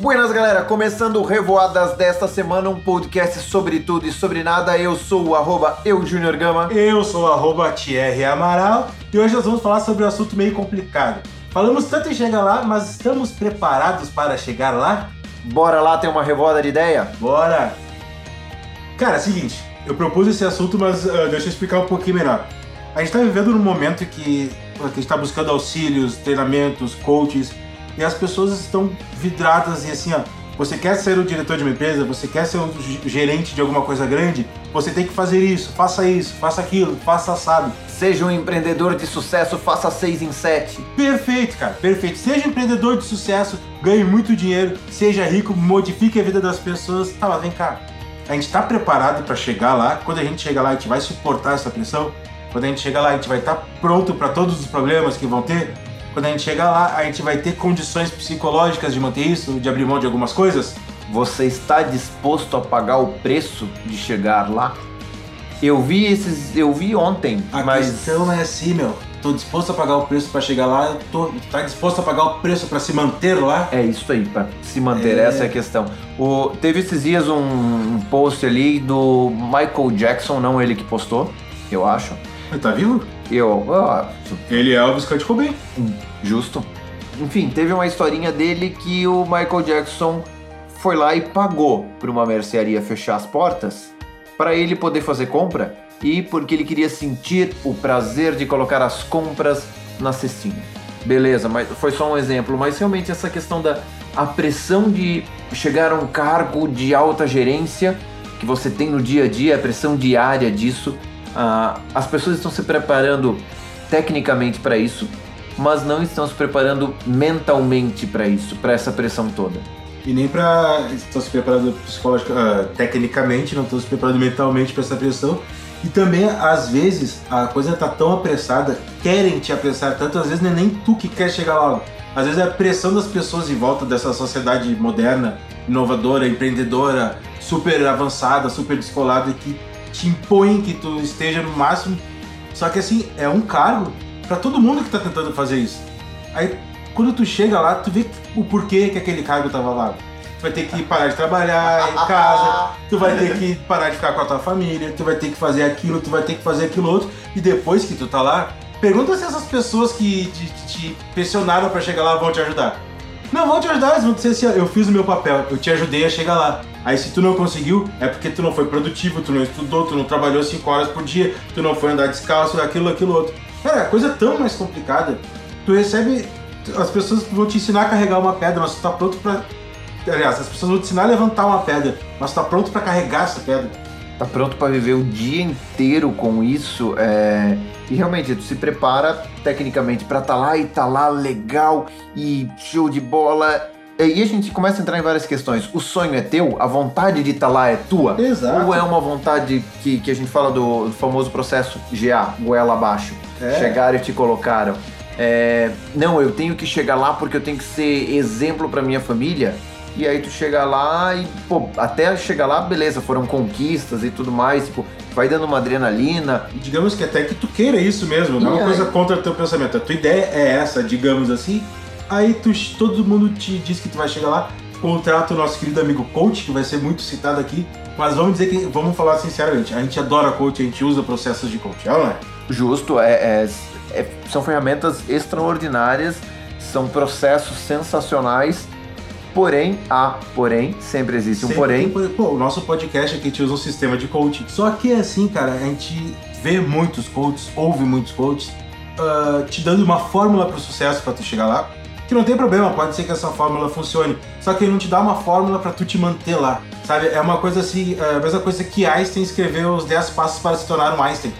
Buenas, galera! Começando o Revoadas desta semana, um podcast sobre tudo e sobre nada. Eu sou o arroba eu, Junior Gama. Eu sou o arroba Thierry Amaral e hoje nós vamos falar sobre um assunto meio complicado. Falamos tanto em chegar lá, mas estamos preparados para chegar lá? Bora lá ter uma revoada de ideia? Bora! Cara, é o seguinte, eu propus esse assunto, mas uh, deixa eu explicar um pouquinho melhor. A gente está vivendo num momento que, que a gente está buscando auxílios, treinamentos, coaches, e as pessoas estão vidradas e assim, ó, você quer ser o diretor de uma empresa, você quer ser o gerente de alguma coisa grande, você tem que fazer isso, faça isso, faça aquilo, faça assado. Seja um empreendedor de sucesso, faça seis em sete. Perfeito, cara, perfeito. Seja um empreendedor de sucesso, ganhe muito dinheiro, seja rico, modifique a vida das pessoas. Tá, mas vem cá. A gente está preparado para chegar lá. Quando a gente chegar lá, a gente vai suportar essa pressão. Quando a gente chegar lá, a gente vai estar tá pronto para todos os problemas que vão ter. Quando a gente chegar lá, a gente vai ter condições psicológicas de manter isso, de abrir mão de algumas coisas? Você está disposto a pagar o preço de chegar lá? Eu vi esses, eu vi ontem, a mas questão é assim, meu. Tô disposto a pagar o preço para chegar lá, tô tá disposto a pagar o preço para se manter lá? É isso aí, para se manter, é... essa é a questão. O, teve esses dias um, um post ali do Michael Jackson, não ele que postou, eu acho. Ele tá vivo? Eu. Ele é Elvis Kurt Cobain. Justo. Enfim, teve uma historinha dele que o Michael Jackson foi lá e pagou para uma mercearia fechar as portas para ele poder fazer compra e porque ele queria sentir o prazer de colocar as compras na cestinha. Beleza, mas foi só um exemplo, mas realmente essa questão da a pressão de chegar a um cargo de alta gerência que você tem no dia a dia, a pressão diária disso, uh, as pessoas estão se preparando tecnicamente para isso, mas não estão se preparando mentalmente para isso, para essa pressão toda. E nem para estão se preparando psicologicamente, uh, tecnicamente, não estão se preparando mentalmente para essa pressão. E também, às vezes, a coisa tá tão apressada, querem te apressar tanto, às vezes não é nem tu que quer chegar logo. Às vezes é a pressão das pessoas em volta dessa sociedade moderna, inovadora, empreendedora, super avançada, super descolada, que te impõe que tu esteja no máximo. Só que assim, é um cargo para todo mundo que tá tentando fazer isso. Aí quando tu chega lá, tu vê o porquê que aquele cargo tava lá. Tu vai ter que parar de trabalhar em casa, tu vai ter que parar de ficar com a tua família, tu vai ter que fazer aquilo, tu vai ter que fazer aquilo outro. E depois que tu tá lá, pergunta se essas pessoas que te, te pressionaram para chegar lá vão te ajudar. Não, vão te ajudar, vão dizer assim, eu fiz o meu papel, eu te ajudei a chegar lá. Aí se tu não conseguiu, é porque tu não foi produtivo, tu não estudou, tu não trabalhou 5 horas por dia, tu não foi andar descalço, aquilo, aquilo outro. Cara, a coisa é tão mais complicada. Tu recebe. As pessoas vão te ensinar a carregar uma pedra, mas tu tá pronto pra. Aliás, as pessoas vão te ensinar a levantar uma pedra, mas tu tá pronto para carregar essa pedra. Tá pronto para viver o dia inteiro com isso. É... E realmente, tu se prepara tecnicamente para estar tá lá e tá lá legal e show de bola e a gente começa a entrar em várias questões. O sonho é teu? A vontade de estar tá lá é tua? Exato. Ou é uma vontade que, que a gente fala do, do famoso processo GA, goela abaixo? É. Chegaram e te colocaram. É, não, eu tenho que chegar lá porque eu tenho que ser exemplo para minha família. E aí tu chega lá e, pô, até chegar lá, beleza, foram conquistas e tudo mais, tipo, vai dando uma adrenalina. Digamos que até que tu queira isso mesmo, não é uma coisa contra o teu pensamento. A tua ideia é essa, digamos assim, Aí tu, todo mundo te diz que tu vai chegar lá, contrata o nosso querido amigo coach, que vai ser muito citado aqui. Mas vamos dizer que, vamos falar sinceramente, a gente adora coach, a gente usa processos de coach, é não é? Justo, é, é, é, são ferramentas extraordinárias, são processos sensacionais. Porém, há, porém, sempre existe um porém. Tem, pô, o nosso podcast aqui a gente usa um sistema de coaching. Só que é assim, cara, a gente vê muitos coaches, ouve muitos coaches, uh, te dando uma fórmula para o sucesso para tu chegar lá que não tem problema, pode ser que essa fórmula funcione, só que ele não te dá uma fórmula para tu te manter lá, sabe? É uma coisa assim, é a mesma coisa que Einstein escreveu os 10 passos para se tornar um Einstein.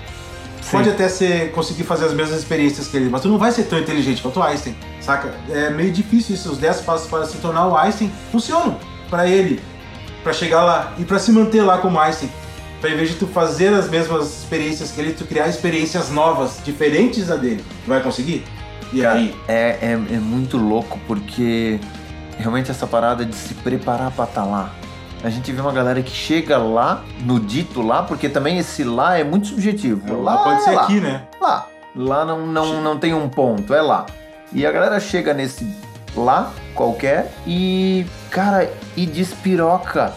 Sim. Pode até ser conseguir fazer as mesmas experiências que ele, mas tu não vai ser tão inteligente quanto o Einstein, saca? É meio difícil isso, os 10 passos para se tornar o Einstein funcionam para ele, para chegar lá e para se manter lá como Einstein. Pra em vez de tu fazer as mesmas experiências que ele, tu criar experiências novas, diferentes da dele. Tu vai conseguir? E aí? É, é, é muito louco porque realmente essa parada de se preparar para estar tá lá. A gente vê uma galera que chega lá, no dito lá, porque também esse lá é muito subjetivo. Lá, lá pode ser é lá. aqui, né? Lá. Lá não, não, não tem um ponto, é lá. E a galera chega nesse lá, qualquer, e, cara, e despiroca,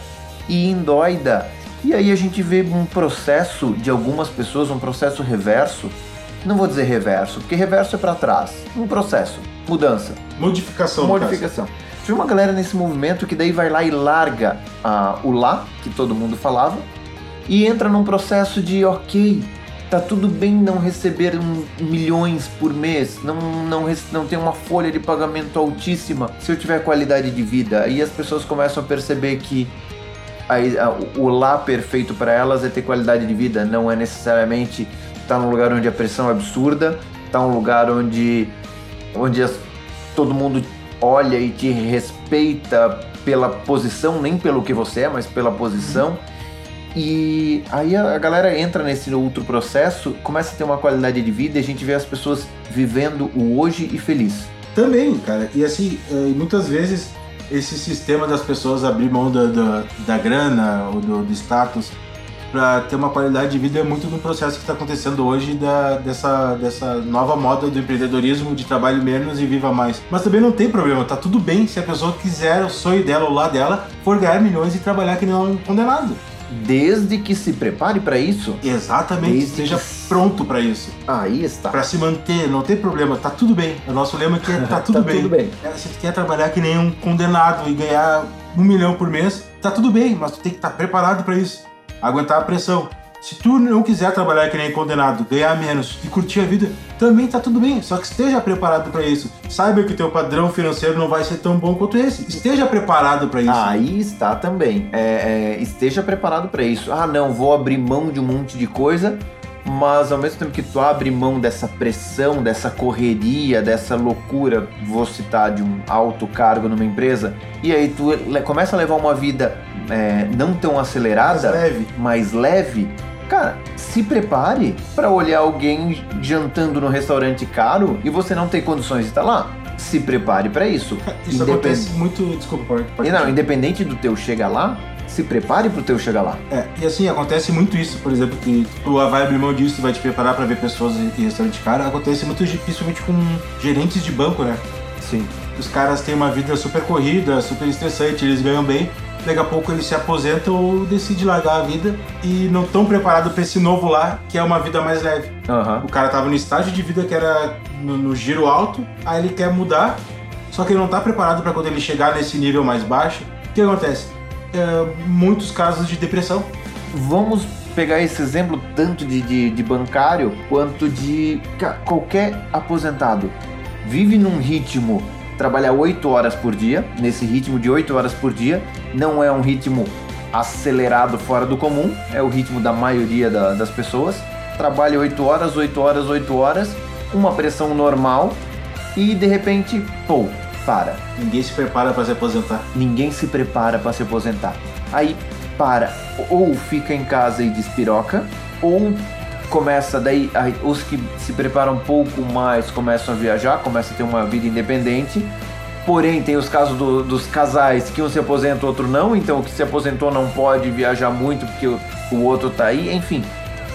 e endoida. E aí a gente vê um processo de algumas pessoas, um processo reverso. Não vou dizer reverso, porque reverso é para trás. Um processo, mudança. Modificação. Modificação. Tinha uma galera nesse movimento que daí vai lá e larga ah, o lá, que todo mundo falava, e entra num processo de ok, tá tudo bem não receber um, milhões por mês, não, não, não uma folha de pagamento altíssima se eu tiver qualidade de vida. E as pessoas começam a perceber que a, a, o lá perfeito para elas é ter qualidade de vida, não é necessariamente estar tá num lugar onde a pressão é absurda, estar tá num lugar onde, onde as, todo mundo olha e te respeita pela posição, nem pelo que você é, mas pela posição. E aí a galera entra nesse outro processo, começa a ter uma qualidade de vida e a gente vê as pessoas vivendo o hoje e feliz. Também, cara. E assim, é, muitas vezes esse sistema das pessoas abrir mão da, da, da grana ou do, do status para ter uma qualidade de vida é muito no processo que está acontecendo hoje da, dessa, dessa nova moda do empreendedorismo de trabalho menos e viva mais. Mas também não tem problema, tá tudo bem se a pessoa quiser, o sonho dela ou lá dela for ganhar milhões e trabalhar que nem um condenado. Desde que se prepare para isso. Exatamente, Desde esteja que... pronto para isso. Aí está. Para se manter, não tem problema, tá tudo bem. O nosso lema aqui é tá tudo tá bem. Tudo bem. É, se tu quer trabalhar que nem um condenado e ganhar um milhão por mês, tá tudo bem, mas tu tem que estar tá preparado para isso aguentar a pressão. Se tu não quiser trabalhar que nem condenado, ganhar menos e curtir a vida, também tá tudo bem. Só que esteja preparado para isso. Saiba que teu padrão financeiro não vai ser tão bom quanto esse. Esteja preparado para isso. Aí está também. É, é, esteja preparado para isso. Ah, não, vou abrir mão de um monte de coisa, mas ao mesmo tempo que tu abre mão dessa pressão, dessa correria, dessa loucura, vou citar de um alto cargo numa empresa, e aí tu começa a levar uma vida é, não tão acelerada, mais leve. mais leve, cara, se prepare para olhar alguém jantando no restaurante caro e você não tem condições de estar lá. Se prepare para isso. Isso Independ... acontece muito, desculpa, pode, pode e não, independente do teu chegar lá, se prepare pro teu chegar lá. É, e assim, acontece muito isso, por exemplo, que tu vai abrir mão disso, vai te preparar para ver pessoas em restaurante caro, acontece muito principalmente com gerentes de banco, né? Sim. Os caras têm uma vida super corrida, super estressante, eles ganham bem, daqui a pouco ele se aposenta ou decide largar a vida e não tão preparado para esse novo lá, que é uma vida mais leve. Uhum. O cara tava no estágio de vida que era no, no giro alto, aí ele quer mudar, só que ele não tá preparado para quando ele chegar nesse nível mais baixo. O que acontece? É, muitos casos de depressão. Vamos pegar esse exemplo tanto de, de, de bancário quanto de qualquer aposentado. Vive num ritmo trabalhar 8 horas por dia, nesse ritmo de 8 horas por dia. Não é um ritmo acelerado fora do comum, é o ritmo da maioria da, das pessoas. Trabalha 8 horas, 8 horas, 8 horas, uma pressão normal e de repente, pô, para. Ninguém se prepara para se aposentar. Ninguém se prepara para se aposentar. Aí para, ou fica em casa e despiroca, ou começa daí os que se preparam um pouco mais começam a viajar, começam a ter uma vida independente. Porém, tem os casos do, dos casais que um se aposenta, o outro não. Então, o que se aposentou não pode viajar muito porque o, o outro tá aí. Enfim,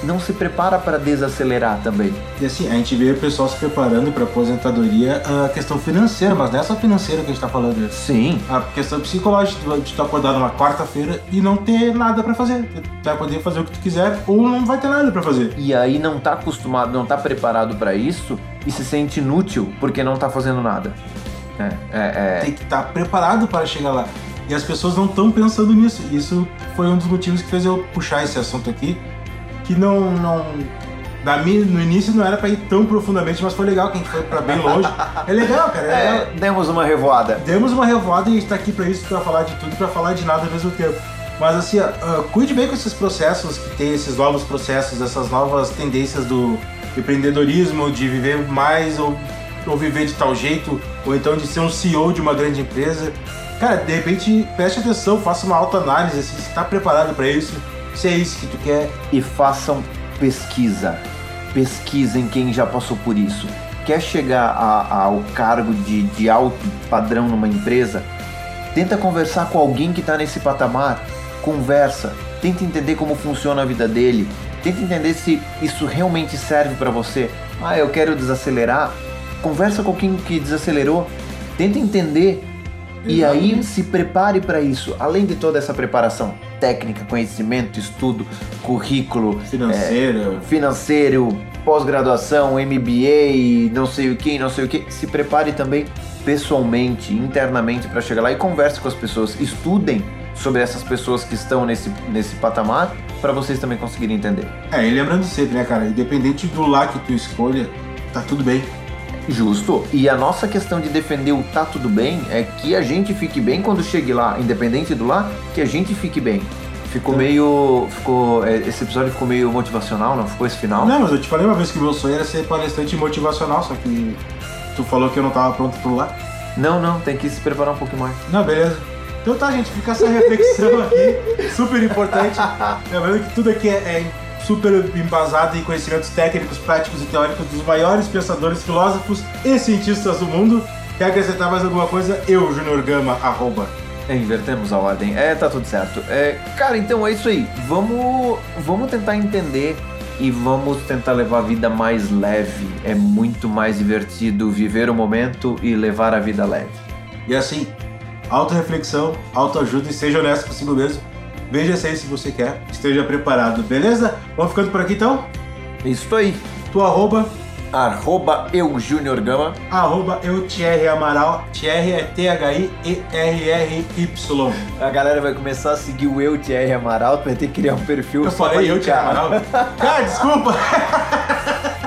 não se prepara para desacelerar também. E assim, a gente vê o pessoal se preparando para aposentadoria, a questão financeira, mas não é só financeira que a gente está falando. Sim. A questão psicológica, de estar acordado numa quarta-feira e não ter nada para fazer. Tu vai poder fazer o que tu quiser ou não vai ter nada para fazer. E aí não tá acostumado, não tá preparado para isso e se sente inútil porque não tá fazendo nada. É, é, é... Tem que estar tá preparado para chegar lá. E as pessoas não estão pensando nisso. Isso foi um dos motivos que fez eu puxar esse assunto aqui que não. não da minha, no início não era pra ir tão profundamente, mas foi legal que a gente foi pra bem longe. É legal, cara. É, é demos uma revoada. Demos uma revoada e a gente tá aqui pra isso, pra falar de tudo e pra falar de nada ao mesmo tempo. Mas assim, uh, cuide bem com esses processos que tem, esses novos processos, essas novas tendências do empreendedorismo, de viver mais ou, ou viver de tal jeito, ou então de ser um CEO de uma grande empresa. Cara, de repente preste atenção, faça uma autoanálise, assim, se está preparado para isso se é isso que tu quer. E façam pesquisa. Pesquisem quem já passou por isso. Quer chegar a, ao cargo de, de alto padrão numa empresa? Tenta conversar com alguém que está nesse patamar. Conversa. Tenta entender como funciona a vida dele. Tenta entender se isso realmente serve para você. Ah, eu quero desacelerar. Conversa com quem que desacelerou. Tenta entender e aí se prepare para isso. Além de toda essa preparação técnica, conhecimento, estudo, currículo, Financeiro. é, financeiro, pós-graduação, MBA, não sei o que, não sei o que, se prepare também pessoalmente, internamente para chegar lá e converse com as pessoas, estudem sobre essas pessoas que estão nesse, nesse patamar para vocês também conseguirem entender. É, e lembrando sempre, né, cara? Independente do lá que tu escolha, tá tudo bem. Justo. E a nossa questão de defender o tá tudo bem é que a gente fique bem quando chegue lá, independente do lá, que a gente fique bem. Ficou Então- meio. Ficou. é, Esse episódio ficou meio motivacional, não? Ficou esse final? Não, mas eu te falei uma vez que o meu sonho era ser palestrante motivacional, só que tu falou que eu não tava pronto pro lá. Não, não, tem que se preparar um pouco mais. Não, beleza. Então tá, gente, fica essa reflexão aqui, super importante. Lembrando que tudo aqui é, é super embasado em conhecimentos técnicos, práticos e teóricos dos maiores pensadores, filósofos e cientistas do mundo. Quer acrescentar mais alguma coisa? Eu, Junior Gama, arroba. É, invertemos a ordem. É, tá tudo certo. É, cara, então é isso aí. Vamos, vamos tentar entender e vamos tentar levar a vida mais leve. É muito mais divertido viver o momento e levar a vida leve. E assim, auto-reflexão, autoajuda e seja honesto consigo mesmo. Veja se é você quer, esteja preparado, beleza? Vamos ficando por aqui então? Isso aí. Tu arroba, Arroba eu, Júnior Gama. arroba eu Thierry Amaral, Thierry é T-H-I-E-R-R-Y. A galera vai começar a seguir o eu, Thierry Amaral. Tu vai ter que criar um perfil Eu falei eu Thierry. Amaral? Cara, desculpa!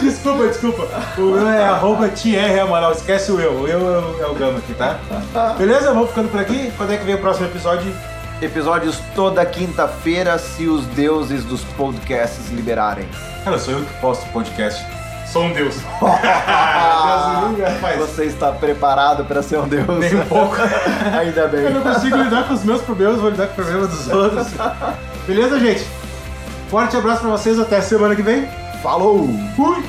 Desculpa, desculpa. O meu é arroba Thierry Amaral, esquece o eu. O eu é o Gama aqui, tá? Beleza? Vamos ficando por aqui. Quando é que vem o próximo episódio? Episódios toda quinta-feira, se os deuses dos podcasts liberarem. Cara, sou eu que posto podcast. Sou um deus. Você está preparado para ser um deus? Nem um pouco. Ainda bem. Eu não consigo lidar com os meus problemas, vou lidar com o problema dos outros. Beleza, gente? Forte abraço pra vocês, até semana que vem. Falou! Fui!